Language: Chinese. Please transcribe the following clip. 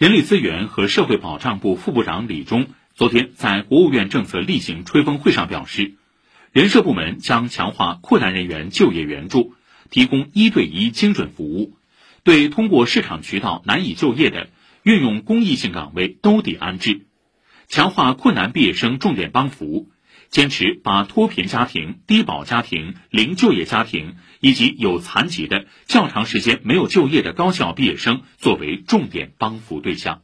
人力资源和社会保障部副部长李忠昨天在国务院政策例行吹风会上表示，人社部门将强化困难人员就业援助，提供一对一精准服务，对通过市场渠道难以就业的，运用公益性岗位兜底安置，强化困难毕业生重点帮扶。坚持把脱贫家庭、低保家庭、零就业家庭以及有残疾的较长时间没有就业的高校毕业生作为重点帮扶对象。